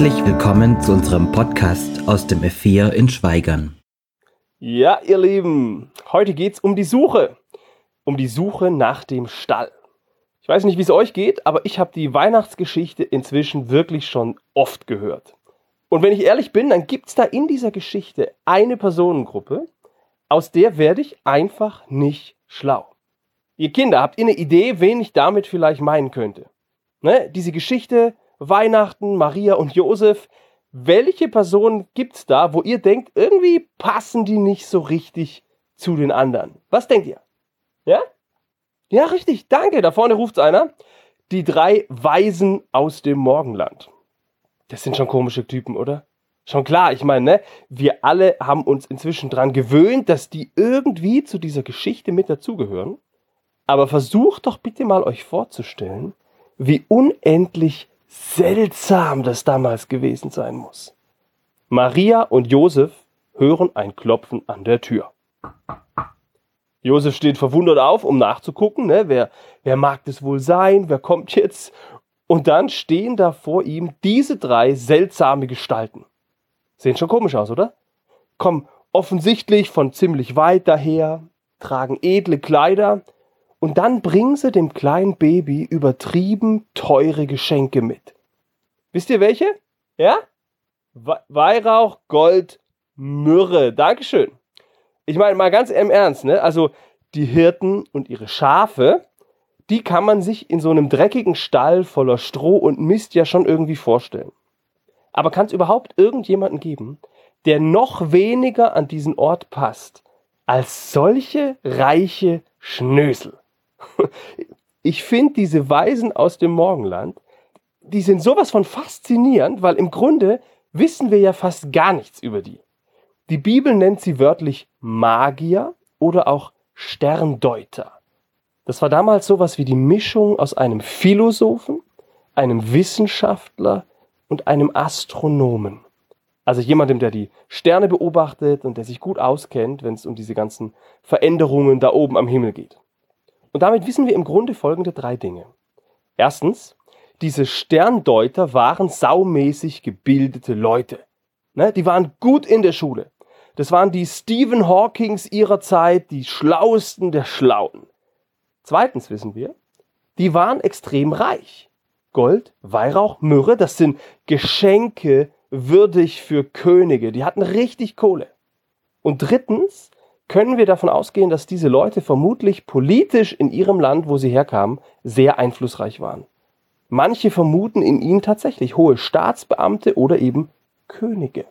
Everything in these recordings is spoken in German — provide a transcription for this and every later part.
Herzlich willkommen zu unserem Podcast aus dem F4 in Schweigern. Ja, ihr Lieben, heute geht es um die Suche. Um die Suche nach dem Stall. Ich weiß nicht, wie es euch geht, aber ich habe die Weihnachtsgeschichte inzwischen wirklich schon oft gehört. Und wenn ich ehrlich bin, dann gibt es da in dieser Geschichte eine Personengruppe, aus der werde ich einfach nicht schlau. Ihr Kinder, habt ihr eine Idee, wen ich damit vielleicht meinen könnte? Ne? Diese Geschichte, Weihnachten, Maria und Josef, welche Personen gibt es da, wo ihr denkt, irgendwie passen die nicht so richtig zu den anderen? Was denkt ihr? Ja? Ja, richtig, danke. Da vorne ruft einer. Die drei Weisen aus dem Morgenland. Das sind schon komische Typen, oder? Schon klar, ich meine, ne, wir alle haben uns inzwischen daran gewöhnt, dass die irgendwie zu dieser Geschichte mit dazugehören. Aber versucht doch bitte mal euch vorzustellen, wie unendlich seltsam das damals gewesen sein muss. Maria und Josef hören ein Klopfen an der Tür. Josef steht verwundert auf, um nachzugucken, ne, wer, wer mag das wohl sein, wer kommt jetzt? Und dann stehen da vor ihm diese drei seltsame Gestalten. Sehen schon komisch aus, oder? Kommen offensichtlich von ziemlich weit daher, tragen edle Kleider und dann bringen sie dem kleinen Baby übertrieben teure Geschenke mit. Wisst ihr welche? Ja? Weihrauch, Gold, Myrrhe. Dankeschön. Ich meine mal ganz im Ernst, ne? Also die Hirten und ihre Schafe, die kann man sich in so einem dreckigen Stall voller Stroh und Mist ja schon irgendwie vorstellen. Aber kann es überhaupt irgendjemanden geben, der noch weniger an diesen Ort passt als solche reiche Schnösel? Ich finde diese Weisen aus dem Morgenland, die sind sowas von faszinierend, weil im Grunde wissen wir ja fast gar nichts über die. Die Bibel nennt sie wörtlich Magier oder auch Sterndeuter. Das war damals sowas wie die Mischung aus einem Philosophen, einem Wissenschaftler und einem Astronomen. Also jemandem, der die Sterne beobachtet und der sich gut auskennt, wenn es um diese ganzen Veränderungen da oben am Himmel geht. Und damit wissen wir im Grunde folgende drei Dinge. Erstens, diese Sterndeuter waren saumäßig gebildete Leute. Ne? Die waren gut in der Schule. Das waren die Stephen Hawkings ihrer Zeit, die schlauesten der Schlauen. Zweitens wissen wir, die waren extrem reich. Gold, Weihrauch, Myrrhe, das sind Geschenke würdig für Könige. Die hatten richtig Kohle. Und drittens können wir davon ausgehen, dass diese Leute vermutlich politisch in ihrem Land, wo sie herkamen, sehr einflussreich waren. Manche vermuten in ihnen tatsächlich hohe Staatsbeamte oder eben Könige.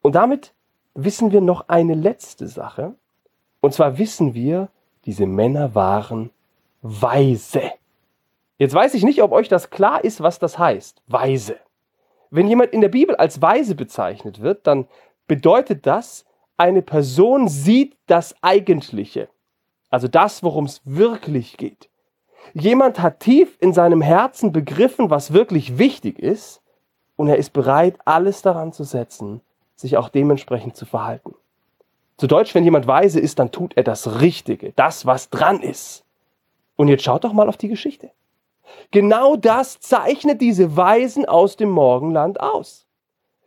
Und damit wissen wir noch eine letzte Sache. Und zwar wissen wir, diese Männer waren weise. Jetzt weiß ich nicht, ob euch das klar ist, was das heißt. Weise. Wenn jemand in der Bibel als weise bezeichnet wird, dann bedeutet das, eine Person sieht das Eigentliche. Also das, worum es wirklich geht. Jemand hat tief in seinem Herzen begriffen, was wirklich wichtig ist, und er ist bereit, alles daran zu setzen, sich auch dementsprechend zu verhalten. Zu Deutsch, wenn jemand weise ist, dann tut er das Richtige, das, was dran ist. Und jetzt schaut doch mal auf die Geschichte. Genau das zeichnet diese Weisen aus dem Morgenland aus.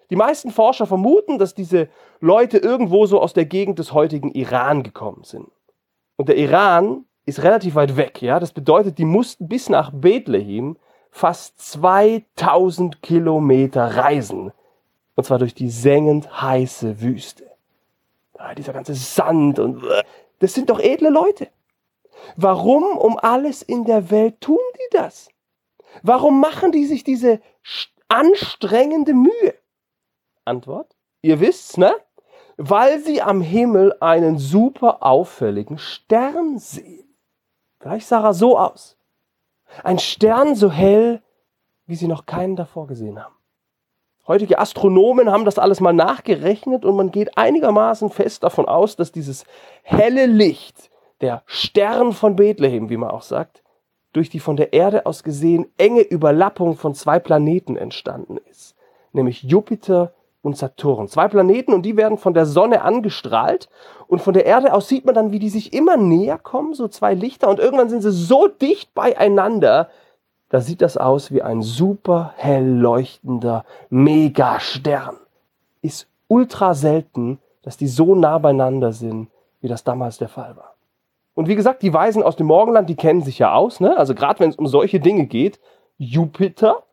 Die meisten Forscher vermuten, dass diese Leute irgendwo so aus der Gegend des heutigen Iran gekommen sind. Und der Iran ist relativ weit weg, ja. Das bedeutet, die mussten bis nach Bethlehem fast 2000 Kilometer reisen. Und zwar durch die sengend heiße Wüste. Ah, dieser ganze Sand und das sind doch edle Leute. Warum um alles in der Welt tun die das? Warum machen die sich diese anstrengende Mühe? Antwort: Ihr wisst's, ne? Weil sie am Himmel einen super auffälligen Stern sehen. Vielleicht sah er so aus. Ein Stern so hell, wie sie noch keinen davor gesehen haben. Heutige Astronomen haben das alles mal nachgerechnet und man geht einigermaßen fest davon aus, dass dieses helle Licht, der Stern von Bethlehem, wie man auch sagt, durch die von der Erde aus gesehen enge Überlappung von zwei Planeten entstanden ist, nämlich Jupiter und Saturn. Zwei Planeten und die werden von der Sonne angestrahlt und von der Erde aus sieht man dann, wie die sich immer näher kommen, so zwei Lichter und irgendwann sind sie so dicht beieinander, da sieht das aus wie ein super hell leuchtender Megastern. Ist ultra selten, dass die so nah beieinander sind, wie das damals der Fall war. Und wie gesagt, die Weisen aus dem Morgenland, die kennen sich ja aus, ne? Also gerade wenn es um solche Dinge geht, Jupiter,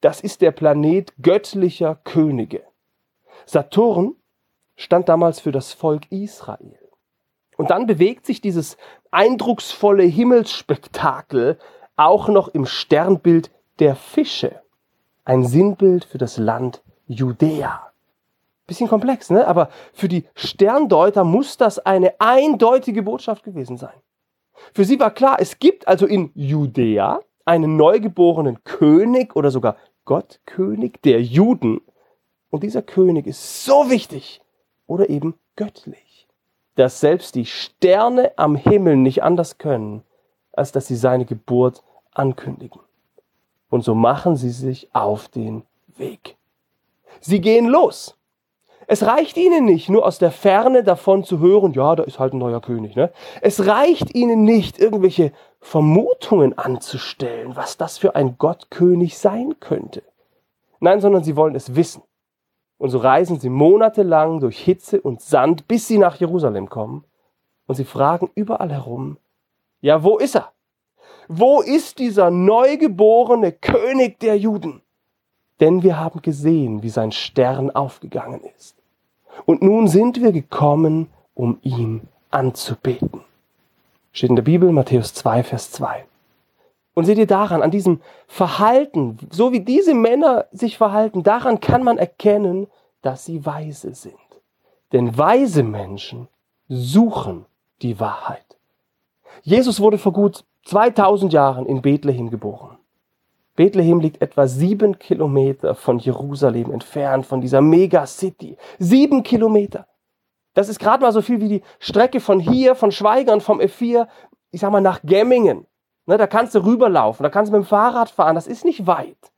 das ist der Planet göttlicher Könige. Saturn stand damals für das Volk Israel. Und dann bewegt sich dieses eindrucksvolle Himmelsspektakel auch noch im Sternbild der Fische. Ein Sinnbild für das Land Judäa. Bisschen komplex, ne? Aber für die Sterndeuter muss das eine eindeutige Botschaft gewesen sein. Für sie war klar, es gibt also in Judäa einen neugeborenen König oder sogar Gottkönig der Juden. Und dieser König ist so wichtig oder eben göttlich, dass selbst die Sterne am Himmel nicht anders können, als dass sie seine Geburt ankündigen. Und so machen sie sich auf den Weg. Sie gehen los. Es reicht ihnen nicht, nur aus der Ferne davon zu hören, ja, da ist halt ein neuer König. Ne? Es reicht ihnen nicht, irgendwelche Vermutungen anzustellen, was das für ein Gottkönig sein könnte. Nein, sondern sie wollen es wissen. Und so reisen sie monatelang durch Hitze und Sand, bis sie nach Jerusalem kommen. Und sie fragen überall herum, ja, wo ist er? Wo ist dieser neugeborene König der Juden? Denn wir haben gesehen, wie sein Stern aufgegangen ist. Und nun sind wir gekommen, um ihn anzubeten. Steht in der Bibel, Matthäus 2, Vers 2. Und seht ihr daran, an diesem Verhalten, so wie diese Männer sich verhalten, daran kann man erkennen, dass sie weise sind. Denn weise Menschen suchen die Wahrheit. Jesus wurde vor gut 2000 Jahren in Bethlehem geboren. Bethlehem liegt etwa sieben Kilometer von Jerusalem entfernt, von dieser Megacity. Sieben Kilometer. Das ist gerade mal so viel wie die Strecke von hier, von Schweigern, vom F4, ich sag mal nach Gemmingen. Ne, da kannst du rüberlaufen, da kannst du mit dem Fahrrad fahren, das ist nicht weit.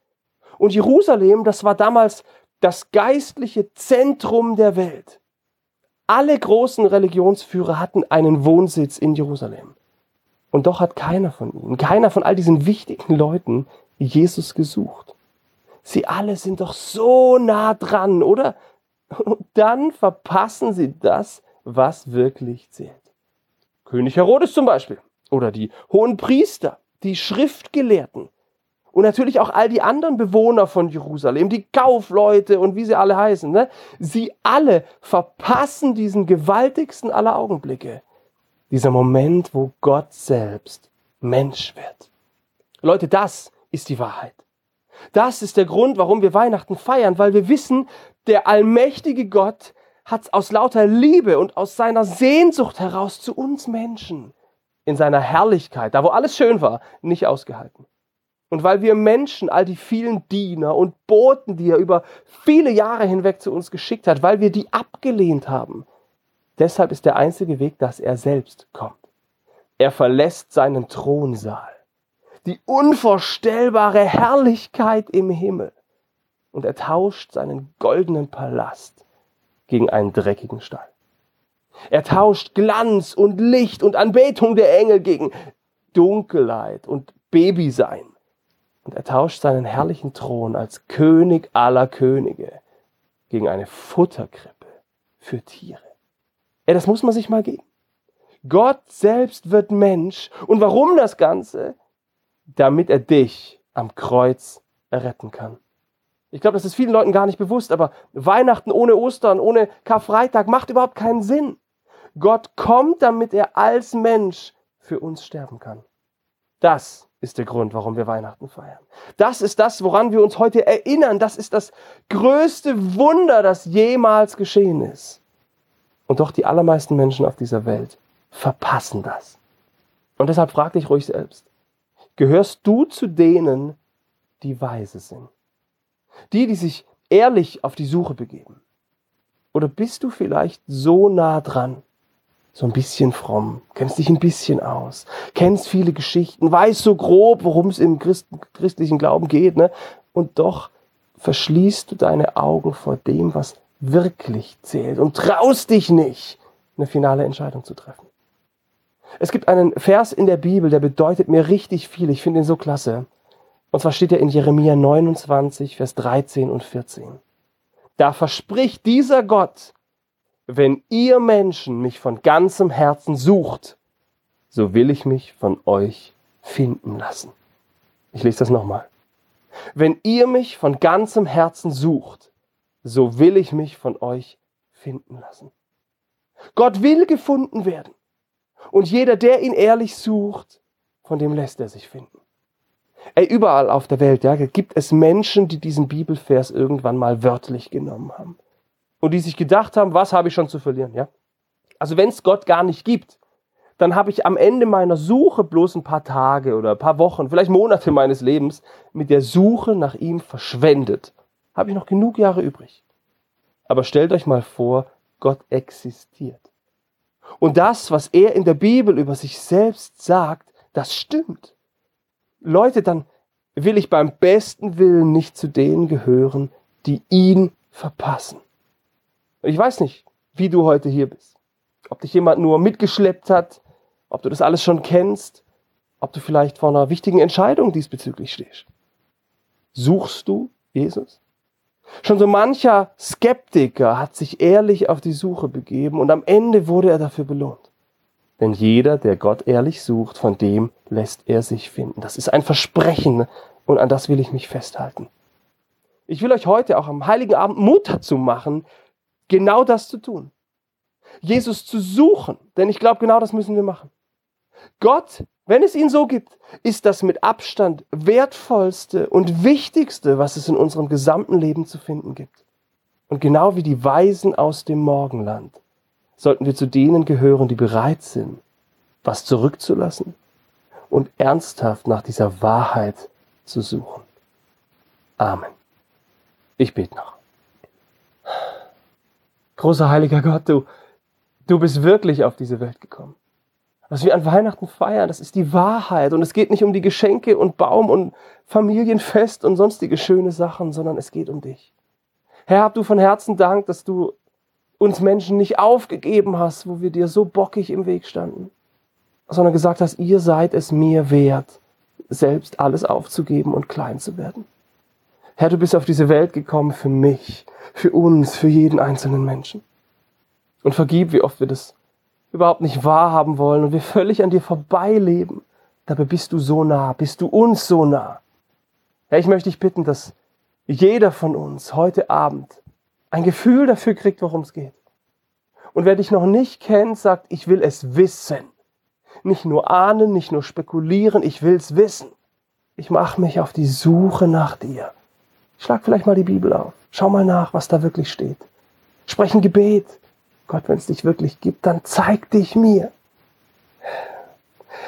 Und Jerusalem, das war damals das geistliche Zentrum der Welt. Alle großen Religionsführer hatten einen Wohnsitz in Jerusalem. Und doch hat keiner von ihnen, keiner von all diesen wichtigen Leuten Jesus gesucht. Sie alle sind doch so nah dran, oder? Und dann verpassen sie das, was wirklich zählt. König Herodes zum Beispiel. Oder die hohen Priester, die Schriftgelehrten. Und natürlich auch all die anderen Bewohner von Jerusalem, die Kaufleute und wie sie alle heißen. Ne? Sie alle verpassen diesen gewaltigsten aller Augenblicke. Dieser Moment, wo Gott selbst Mensch wird. Leute, das ist die Wahrheit. Das ist der Grund, warum wir Weihnachten feiern, weil wir wissen, der allmächtige Gott hat aus lauter Liebe und aus seiner Sehnsucht heraus zu uns Menschen in seiner Herrlichkeit, da wo alles schön war, nicht ausgehalten. Und weil wir Menschen, all die vielen Diener und Boten, die er über viele Jahre hinweg zu uns geschickt hat, weil wir die abgelehnt haben, deshalb ist der einzige Weg, dass er selbst kommt. Er verlässt seinen Thronsaal die unvorstellbare Herrlichkeit im Himmel. Und er tauscht seinen goldenen Palast gegen einen dreckigen Stall. Er tauscht Glanz und Licht und Anbetung der Engel gegen Dunkelheit und Babysein. Und er tauscht seinen herrlichen Thron als König aller Könige gegen eine Futterkrippe für Tiere. Ja, das muss man sich mal geben. Gott selbst wird Mensch. Und warum das Ganze? damit er dich am Kreuz erretten kann. Ich glaube, das ist vielen Leuten gar nicht bewusst, aber Weihnachten ohne Ostern, ohne Karfreitag macht überhaupt keinen Sinn. Gott kommt, damit er als Mensch für uns sterben kann. Das ist der Grund, warum wir Weihnachten feiern. Das ist das, woran wir uns heute erinnern. Das ist das größte Wunder, das jemals geschehen ist. Und doch die allermeisten Menschen auf dieser Welt verpassen das. Und deshalb frag dich ruhig selbst, gehörst du zu denen, die weise sind. Die, die sich ehrlich auf die Suche begeben. Oder bist du vielleicht so nah dran, so ein bisschen fromm, kennst dich ein bisschen aus, kennst viele Geschichten, weißt so grob, worum es im Christ christlichen Glauben geht, ne? und doch verschließt du deine Augen vor dem, was wirklich zählt und traust dich nicht, eine finale Entscheidung zu treffen. Es gibt einen Vers in der Bibel, der bedeutet mir richtig viel. Ich finde ihn so klasse. Und zwar steht er in Jeremia 29, Vers 13 und 14. Da verspricht dieser Gott, wenn ihr Menschen mich von ganzem Herzen sucht, so will ich mich von euch finden lassen. Ich lese das nochmal. Wenn ihr mich von ganzem Herzen sucht, so will ich mich von euch finden lassen. Gott will gefunden werden. Und jeder, der ihn ehrlich sucht, von dem lässt er sich finden. Ey, überall auf der Welt ja, gibt es Menschen, die diesen Bibelvers irgendwann mal wörtlich genommen haben. Und die sich gedacht haben, was habe ich schon zu verlieren? Ja? Also wenn es Gott gar nicht gibt, dann habe ich am Ende meiner Suche bloß ein paar Tage oder ein paar Wochen, vielleicht Monate meines Lebens mit der Suche nach ihm verschwendet. Habe ich noch genug Jahre übrig. Aber stellt euch mal vor, Gott existiert. Und das, was er in der Bibel über sich selbst sagt, das stimmt. Leute, dann will ich beim besten Willen nicht zu denen gehören, die ihn verpassen. Ich weiß nicht, wie du heute hier bist. Ob dich jemand nur mitgeschleppt hat, ob du das alles schon kennst, ob du vielleicht vor einer wichtigen Entscheidung diesbezüglich stehst. Suchst du Jesus? Schon so mancher Skeptiker hat sich ehrlich auf die Suche begeben und am Ende wurde er dafür belohnt. Denn jeder, der Gott ehrlich sucht, von dem lässt er sich finden. Das ist ein Versprechen und an das will ich mich festhalten. Ich will euch heute auch am Heiligen Abend Mut dazu machen, genau das zu tun. Jesus zu suchen, denn ich glaube, genau das müssen wir machen. Gott, wenn es ihn so gibt, ist das mit Abstand wertvollste und wichtigste, was es in unserem gesamten Leben zu finden gibt. Und genau wie die Weisen aus dem Morgenland sollten wir zu denen gehören, die bereit sind, was zurückzulassen und ernsthaft nach dieser Wahrheit zu suchen. Amen. Ich bete noch. Großer heiliger Gott, du, du bist wirklich auf diese Welt gekommen. Was wir an Weihnachten feiern, das ist die Wahrheit. Und es geht nicht um die Geschenke und Baum und Familienfest und sonstige schöne Sachen, sondern es geht um dich. Herr, hab du von Herzen Dank, dass du uns Menschen nicht aufgegeben hast, wo wir dir so bockig im Weg standen, sondern gesagt hast, ihr seid es mir wert, selbst alles aufzugeben und klein zu werden. Herr, du bist auf diese Welt gekommen für mich, für uns, für jeden einzelnen Menschen. Und vergib, wie oft wir das überhaupt nicht wahrhaben wollen und wir völlig an dir vorbeileben. Dabei bist du so nah, bist du uns so nah. Herr, ich möchte dich bitten, dass jeder von uns heute Abend ein Gefühl dafür kriegt, worum es geht. Und wer dich noch nicht kennt, sagt, ich will es wissen. Nicht nur ahnen, nicht nur spekulieren, ich will es wissen. Ich mache mich auf die Suche nach dir. Schlag vielleicht mal die Bibel auf. Schau mal nach, was da wirklich steht. Sprech ein Gebet. Gott, wenn es dich wirklich gibt, dann zeig dich mir.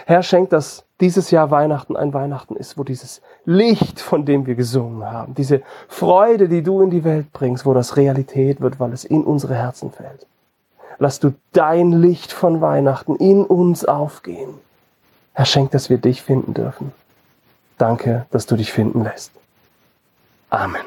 Herr, schenk, dass dieses Jahr Weihnachten ein Weihnachten ist, wo dieses Licht, von dem wir gesungen haben, diese Freude, die du in die Welt bringst, wo das Realität wird, weil es in unsere Herzen fällt. Lass du dein Licht von Weihnachten in uns aufgehen. Herr, schenk, dass wir dich finden dürfen. Danke, dass du dich finden lässt. Amen.